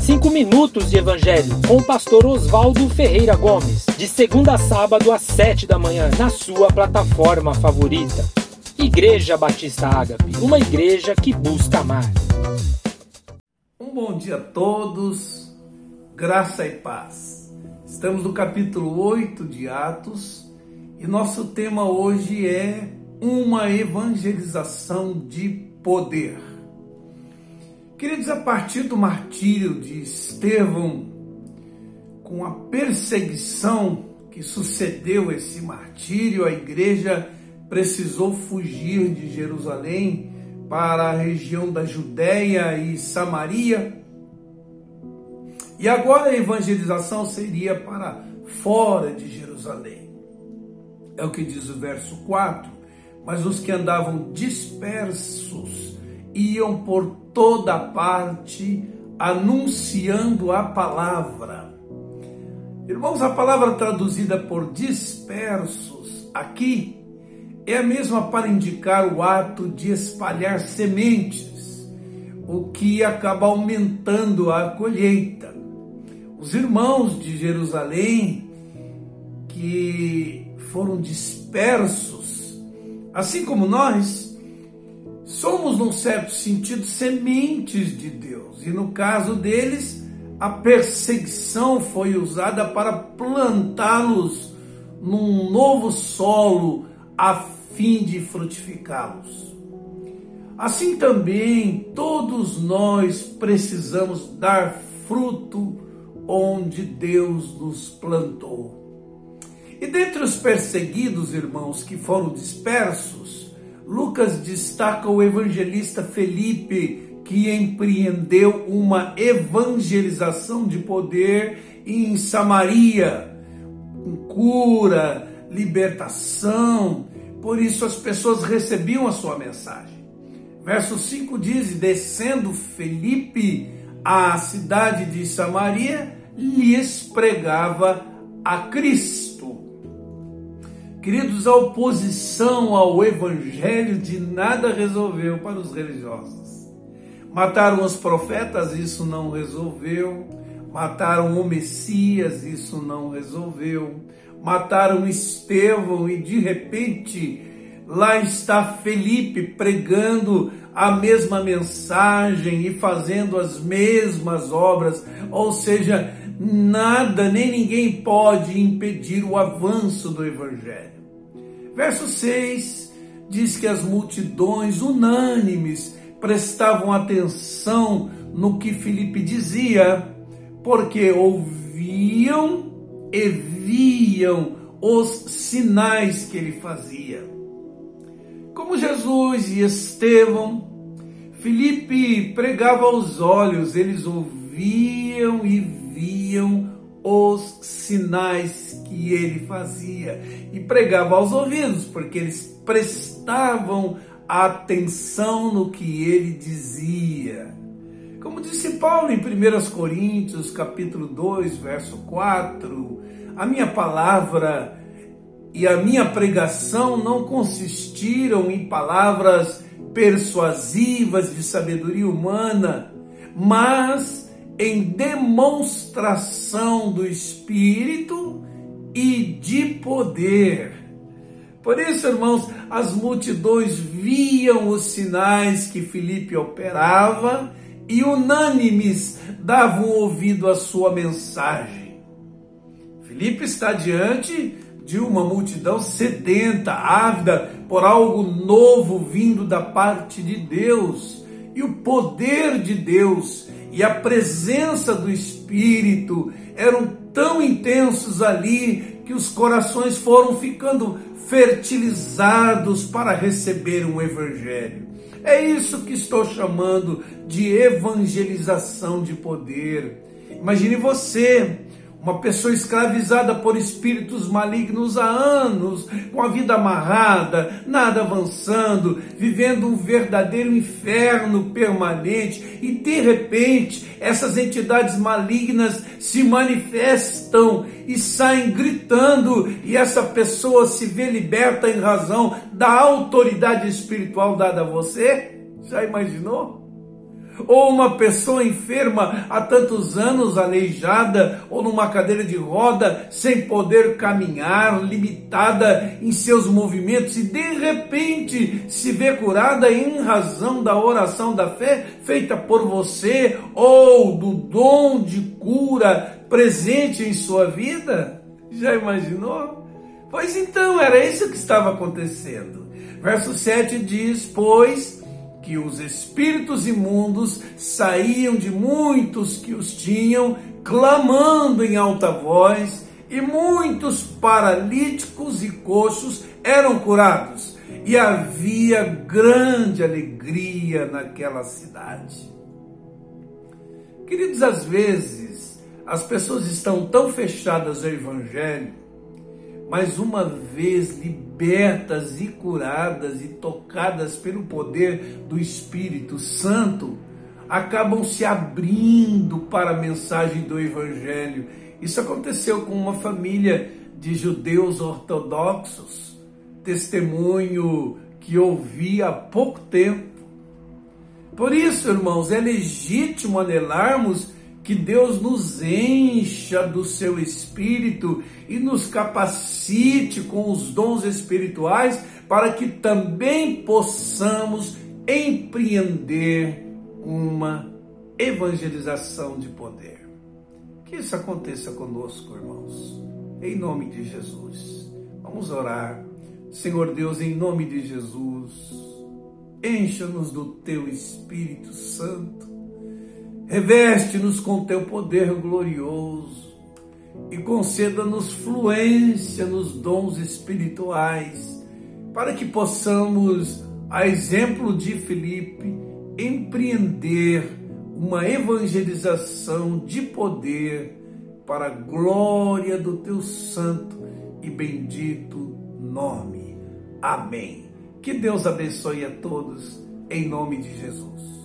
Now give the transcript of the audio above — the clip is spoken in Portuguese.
Cinco minutos de Evangelho com o pastor Oswaldo Ferreira Gomes, de segunda a sábado às sete da manhã, na sua plataforma favorita. Igreja Batista Ágape, uma igreja que busca amar. Um bom dia a todos, graça e paz. Estamos no capítulo 8 de Atos e nosso tema hoje é uma evangelização de poder. Queridos, a partir do martírio de Estevão, com a perseguição que sucedeu esse martírio, a igreja precisou fugir de Jerusalém para a região da Judéia e Samaria. E agora a evangelização seria para fora de Jerusalém. É o que diz o verso 4. Mas os que andavam dispersos iam por toda parte anunciando a palavra. Irmãos, a palavra traduzida por dispersos aqui é a mesma para indicar o ato de espalhar sementes, o que acaba aumentando a colheita. Os irmãos de Jerusalém que foram dispersos, assim como nós, somos, num certo sentido, sementes de Deus. E no caso deles, a perseguição foi usada para plantá-los num novo solo a fim de frutificá-los. Assim também, todos nós precisamos dar fruto onde Deus nos plantou. E dentre os perseguidos, irmãos, que foram dispersos, Lucas destaca o evangelista Felipe, que empreendeu uma evangelização de poder em Samaria, com cura, libertação. Por isso as pessoas recebiam a sua mensagem. Verso 5 diz: Descendo Felipe à cidade de Samaria, lhes pregava a Cristo. Queridos, a oposição ao evangelho de nada resolveu para os religiosos. Mataram os profetas, isso não resolveu. Mataram o Messias, isso não resolveu. Mataram Estevão e de repente lá está Felipe pregando a mesma mensagem e fazendo as mesmas obras, ou seja, nada nem ninguém pode impedir o avanço do Evangelho. Verso 6 diz que as multidões unânimes prestavam atenção no que Filipe dizia, porque ouviam e viam os sinais que ele fazia. Como Jesus e Estevão, Filipe pregava aos olhos, eles ouviam e viam os sinais que ele fazia e pregava aos ouvidos, porque eles prestavam atenção no que ele dizia. Como disse Paulo em 1 Coríntios, capítulo 2, verso 4, a minha palavra e a minha pregação não consistiram em palavras persuasivas de sabedoria humana, mas em demonstração do Espírito e de poder. Por isso, irmãos, as multidões viam os sinais que Filipe operava e unânimes davam ouvido à sua mensagem. Filipe está diante de uma multidão sedenta, ávida por algo novo vindo da parte de Deus. E o poder de Deus e a presença do Espírito eram tão intensos ali que os corações foram ficando fertilizados para receber um evangelho. É isso que estou chamando de evangelização de poder. Imagine você uma pessoa escravizada por espíritos malignos há anos, com a vida amarrada, nada avançando, vivendo um verdadeiro inferno permanente, e de repente essas entidades malignas se manifestam e saem gritando, e essa pessoa se vê liberta em razão da autoridade espiritual dada a você? Já imaginou? Ou uma pessoa enferma há tantos anos, aleijada, ou numa cadeira de roda, sem poder caminhar, limitada em seus movimentos, e de repente se vê curada em razão da oração da fé feita por você, ou do dom de cura presente em sua vida? Já imaginou? Pois então, era isso que estava acontecendo. Verso 7 diz: Pois que os espíritos imundos saíam de muitos que os tinham, clamando em alta voz, e muitos paralíticos e coxos eram curados, e havia grande alegria naquela cidade. Queridos, às vezes as pessoas estão tão fechadas ao Evangelho mas uma vez libertas e curadas e tocadas pelo poder do Espírito Santo, acabam se abrindo para a mensagem do Evangelho. Isso aconteceu com uma família de judeus ortodoxos, testemunho que ouvi há pouco tempo. Por isso, irmãos, é legítimo anelarmos que Deus nos encha do seu espírito e nos capacite com os dons espirituais para que também possamos empreender uma evangelização de poder. Que isso aconteça conosco, irmãos, em nome de Jesus. Vamos orar. Senhor Deus, em nome de Jesus, encha-nos do teu Espírito Santo Reveste-nos com teu poder glorioso e conceda-nos fluência nos dons espirituais, para que possamos, a exemplo de Filipe, empreender uma evangelização de poder para a glória do teu santo e bendito nome. Amém. Que Deus abençoe a todos, em nome de Jesus.